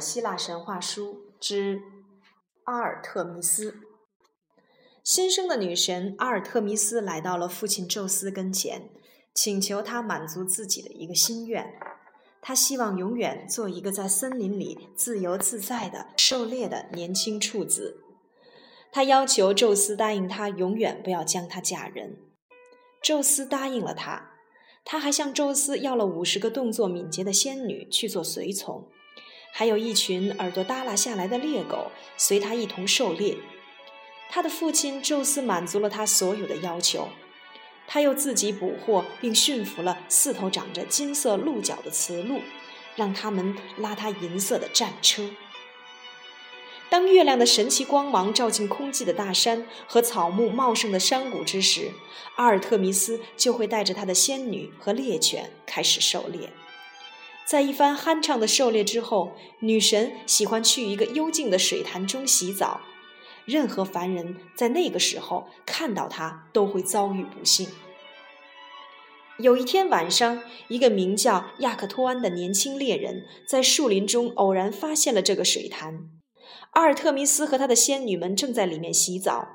希腊神话书之阿尔特弥斯。新生的女神阿尔特弥斯来到了父亲宙斯跟前，请求他满足自己的一个心愿。他希望永远做一个在森林里自由自在的狩猎的年轻处子。他要求宙斯答应他永远不要将她嫁人。宙斯答应了他。他还向宙斯要了五十个动作敏捷的仙女去做随从。还有一群耳朵耷拉下来的猎狗随他一同狩猎。他的父亲宙斯满足了他所有的要求，他又自己捕获并驯服了四头长着金色鹿角的雌鹿，让他们拉他银色的战车。当月亮的神奇光芒照进空寂的大山和草木茂盛的山谷之时，阿尔特弥斯就会带着他的仙女和猎犬开始狩猎。在一番酣畅的狩猎之后，女神喜欢去一个幽静的水潭中洗澡。任何凡人在那个时候看到她，都会遭遇不幸。有一天晚上，一个名叫亚克托安的年轻猎人在树林中偶然发现了这个水潭。阿尔特弥斯和他的仙女们正在里面洗澡。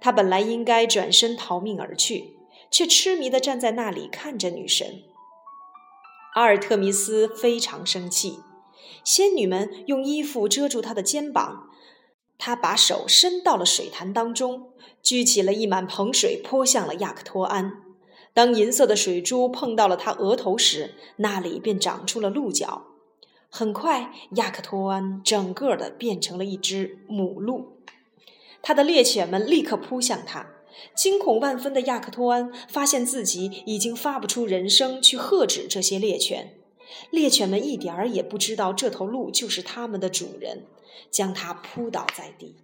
他本来应该转身逃命而去，却痴迷地站在那里看着女神。阿尔特弥斯非常生气，仙女们用衣服遮住她的肩膀，她把手伸到了水潭当中，举起了一满盆水泼向了亚克托安。当银色的水珠碰到了他额头时，那里便长出了鹿角。很快，亚克托安整个的变成了一只母鹿，他的猎犬们立刻扑向他。惊恐万分的亚克托安发现自己已经发不出人声去喝止这些猎犬，猎犬们一点儿也不知道这头鹿就是他们的主人，将它扑倒在地。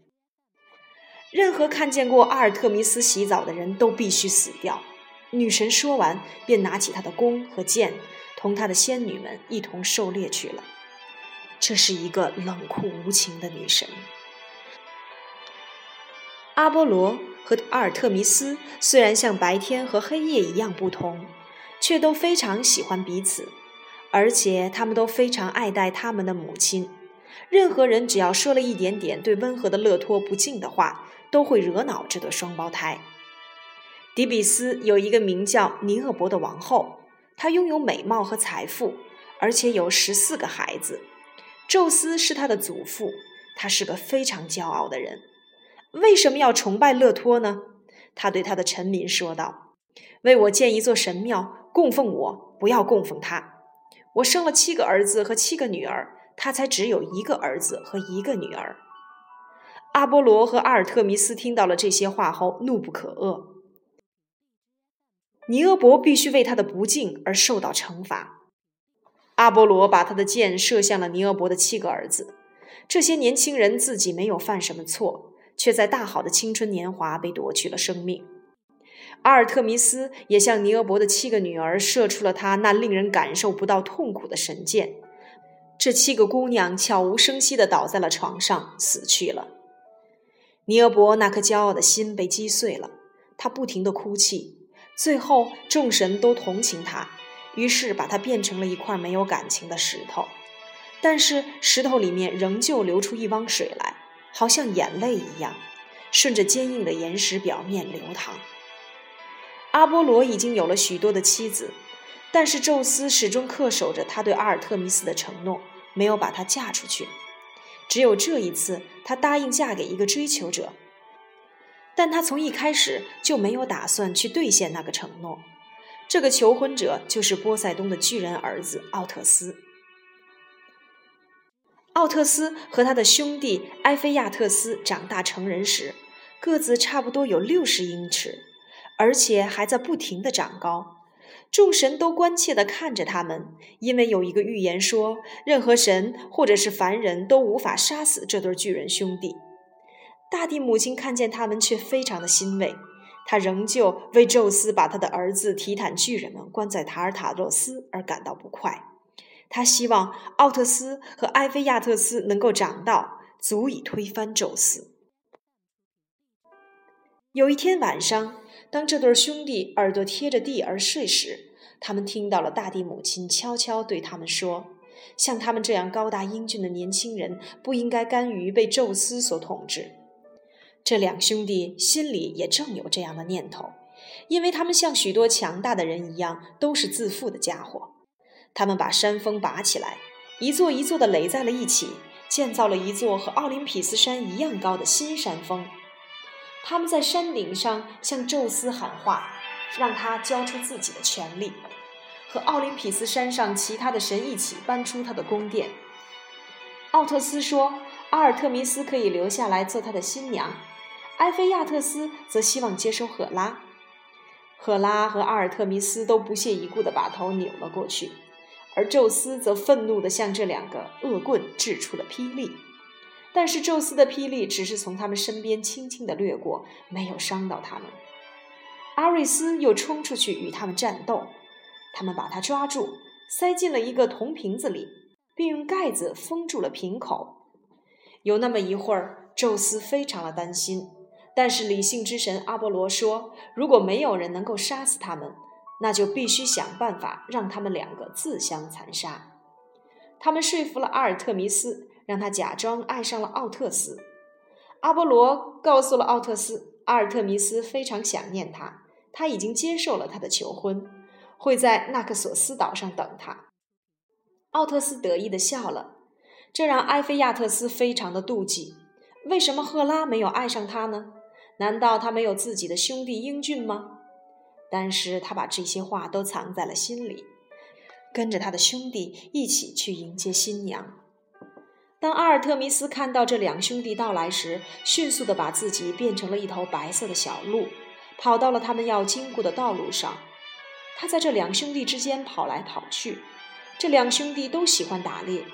任何看见过阿尔特弥斯洗澡的人都必须死掉。女神说完，便拿起她的弓和箭，同她的仙女们一同狩猎去了。这是一个冷酷无情的女神。阿波罗。和阿尔特弥斯虽然像白天和黑夜一样不同，却都非常喜欢彼此，而且他们都非常爱戴他们的母亲。任何人只要说了一点点对温和的勒托不敬的话，都会惹恼这对双胞胎。迪比斯有一个名叫尼厄伯的王后，她拥有美貌和财富，而且有十四个孩子。宙斯是她的祖父，他是个非常骄傲的人。为什么要崇拜勒托呢？他对他的臣民说道：“为我建一座神庙，供奉我，不要供奉他。我生了七个儿子和七个女儿，他才只有一个儿子和一个女儿。”阿波罗和阿尔特弥斯听到了这些话后，怒不可遏。尼俄伯必须为他的不敬而受到惩罚。阿波罗把他的箭射向了尼俄伯的七个儿子，这些年轻人自己没有犯什么错。却在大好的青春年华被夺去了生命。阿尔特弥斯也向尼俄伯的七个女儿射出了他那令人感受不到痛苦的神箭，这七个姑娘悄无声息地倒在了床上，死去了。尼俄伯那颗骄傲的心被击碎了，他不停地哭泣。最后，众神都同情他，于是把他变成了一块没有感情的石头，但是石头里面仍旧流出一汪水来。好像眼泪一样，顺着坚硬的岩石表面流淌。阿波罗已经有了许多的妻子，但是宙斯始终恪守着他对阿尔特弥斯的承诺，没有把她嫁出去。只有这一次，他答应嫁给一个追求者，但他从一开始就没有打算去兑现那个承诺。这个求婚者就是波塞冬的巨人儿子奥特斯。奥特斯和他的兄弟埃菲亚特斯长大成人时，个子差不多有六十英尺，而且还在不停地长高。众神都关切地看着他们，因为有一个预言说，任何神或者是凡人都无法杀死这对巨人兄弟。大地母亲看见他们，却非常的欣慰，她仍旧为宙斯把他的儿子提坦巨人们关在塔尔塔洛斯而感到不快。他希望奥特斯和埃菲亚特斯能够长到足以推翻宙斯。有一天晚上，当这对兄弟耳朵贴着地而睡时，他们听到了大地母亲悄悄对他们说：“像他们这样高大英俊的年轻人，不应该甘于被宙斯所统治。这两兄弟心里也正有这样的念头，因为他们像许多强大的人一样，都是自负的家伙。他们把山峰拔起来，一座一座的垒在了一起，建造了一座和奥林匹斯山一样高的新山峰。他们在山顶上向宙斯喊话，让他交出自己的权利，和奥林匹斯山上其他的神一起搬出他的宫殿。奥特斯说：“阿尔特弥斯可以留下来做他的新娘。”埃菲亚特斯则希望接收赫拉。赫拉和阿尔特弥斯都不屑一顾地把头扭了过去，而宙斯则愤怒地向这两个恶棍掷出了霹雳。但是宙斯的霹雳只是从他们身边轻轻地掠过，没有伤到他们。阿瑞斯又冲出去与他们战斗，他们把他抓住，塞进了一个铜瓶子里，并用盖子封住了瓶口。有那么一会儿，宙斯非常的担心。但是理性之神阿波罗说：“如果没有人能够杀死他们，那就必须想办法让他们两个自相残杀。”他们说服了阿尔特弥斯，让他假装爱上了奥特斯。阿波罗告诉了奥特斯，阿尔特弥斯非常想念他，他已经接受了他的求婚，会在纳克索斯岛上等他。奥特斯得意地笑了，这让埃菲亚特斯非常的妒忌。为什么赫拉没有爱上他呢？难道他没有自己的兄弟英俊吗？但是他把这些话都藏在了心里，跟着他的兄弟一起去迎接新娘。当阿尔特弥斯看到这两兄弟到来时，迅速地把自己变成了一头白色的小鹿，跑到了他们要经过的道路上。他在这两兄弟之间跑来跑去。这两兄弟都喜欢打猎，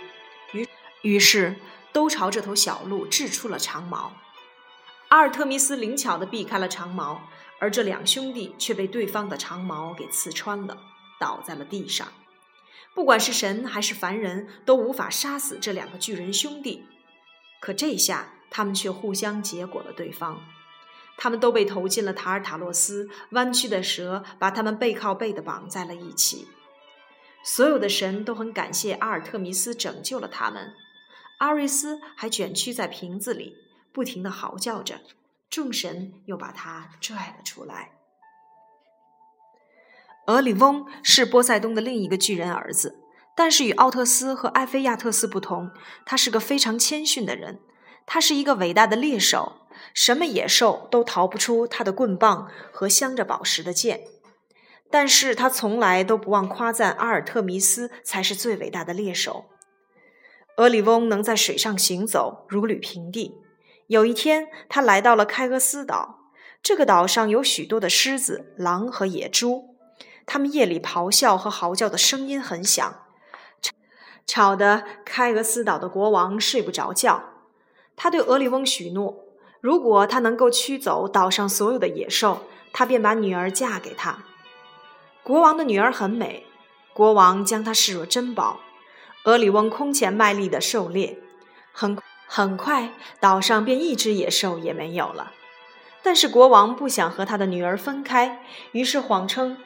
于于是都朝这头小鹿掷出了长矛。阿尔特弥斯灵巧地避开了长矛，而这两兄弟却被对方的长矛给刺穿了，倒在了地上。不管是神还是凡人，都无法杀死这两个巨人兄弟。可这下，他们却互相结果了对方。他们都被投进了塔尔塔洛斯，弯曲的蛇把他们背靠背地绑在了一起。所有的神都很感谢阿尔特弥斯拯救了他们。阿瑞斯还卷曲在瓶子里。不停地嚎叫着，众神又把他拽了出来。俄里翁是波塞冬的另一个巨人儿子，但是与奥特斯和埃菲亚特斯不同，他是个非常谦逊的人。他是一个伟大的猎手，什么野兽都逃不出他的棍棒和镶着宝石的剑。但是他从来都不忘夸赞阿尔特弥斯才是最伟大的猎手。俄里翁能在水上行走，如履平地。有一天，他来到了开俄斯岛。这个岛上有许多的狮子、狼和野猪，它们夜里咆哮和嚎叫的声音很响，吵得开俄斯岛的国王睡不着觉。他对俄里翁许诺，如果他能够驱走岛上所有的野兽，他便把女儿嫁给他。国王的女儿很美，国王将她视若珍宝。俄里翁空前卖力地狩猎，很。很快，岛上便一只野兽也没有了。但是国王不想和他的女儿分开，于是谎称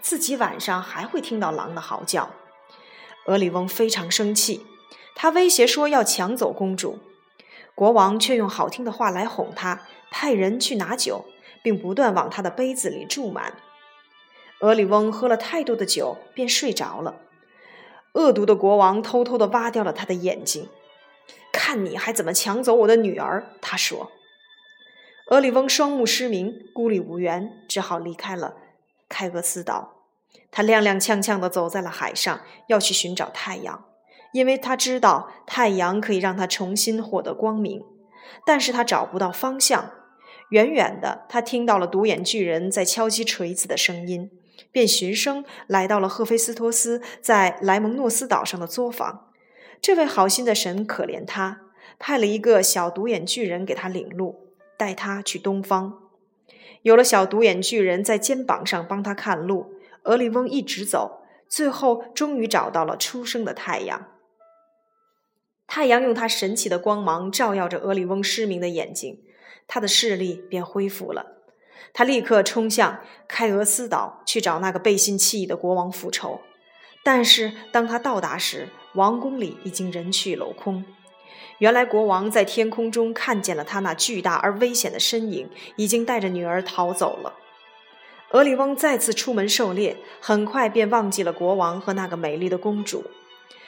自己晚上还会听到狼的嚎叫。俄里翁非常生气，他威胁说要抢走公主。国王却用好听的话来哄他，派人去拿酒，并不断往他的杯子里注满。俄里翁喝了太多的酒，便睡着了。恶毒的国王偷偷地挖掉了他的眼睛。看你还怎么抢走我的女儿！他说。俄里翁双目失明，孤立无援，只好离开了开俄斯岛。他踉踉跄跄地走在了海上，要去寻找太阳，因为他知道太阳可以让他重新获得光明。但是他找不到方向。远远的，他听到了独眼巨人在敲击锤子的声音，便循声来到了赫菲斯托斯在莱蒙诺斯岛上的作坊。这位好心的神可怜他，派了一个小独眼巨人给他领路，带他去东方。有了小独眼巨人在肩膀上帮他看路，俄里翁一直走，最后终于找到了初升的太阳。太阳用它神奇的光芒照耀着俄里翁失明的眼睛，他的视力便恢复了。他立刻冲向开俄斯岛去找那个背信弃义的国王复仇。但是当他到达时，王宫里已经人去楼空。原来国王在天空中看见了他那巨大而危险的身影，已经带着女儿逃走了。俄里翁再次出门狩猎，很快便忘记了国王和那个美丽的公主。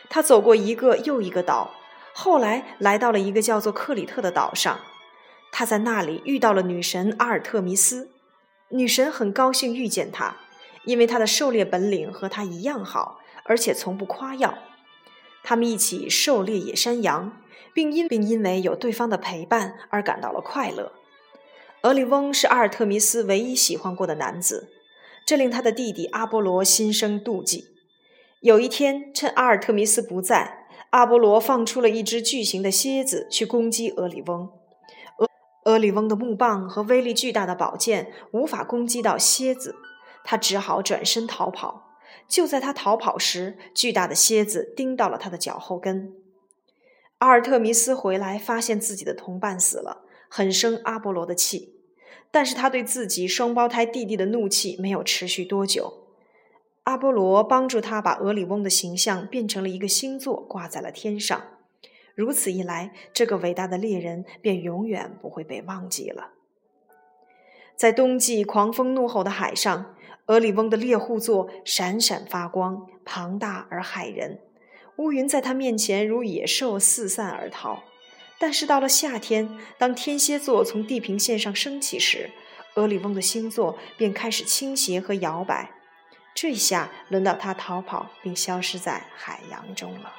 他走过一个又一个岛，后来来到了一个叫做克里特的岛上。他在那里遇到了女神阿尔特弥斯。女神很高兴遇见他，因为他的狩猎本领和他一样好，而且从不夸耀。他们一起狩猎野山羊。并因并因为有对方的陪伴而感到了快乐。俄里翁是阿尔特弥斯唯一喜欢过的男子，这令他的弟弟阿波罗心生妒忌。有一天，趁阿尔特弥斯不在，阿波罗放出了一只巨型的蝎子去攻击俄里翁。俄俄里翁的木棒和威力巨大的宝剑无法攻击到蝎子，他只好转身逃跑。就在他逃跑时，巨大的蝎子叮到了他的脚后跟。阿尔特弥斯回来，发现自己的同伴死了，很生阿波罗的气。但是他对自己双胞胎弟弟的怒气没有持续多久。阿波罗帮助他把俄里翁的形象变成了一个星座，挂在了天上。如此一来，这个伟大的猎人便永远不会被忘记了。在冬季狂风怒吼的海上，俄里翁的猎户座闪闪发光，庞大而骇人。乌云在他面前如野兽四散而逃，但是到了夏天，当天蝎座从地平线上升起时，俄里翁的星座便开始倾斜和摇摆。这下轮到他逃跑并消失在海洋中了。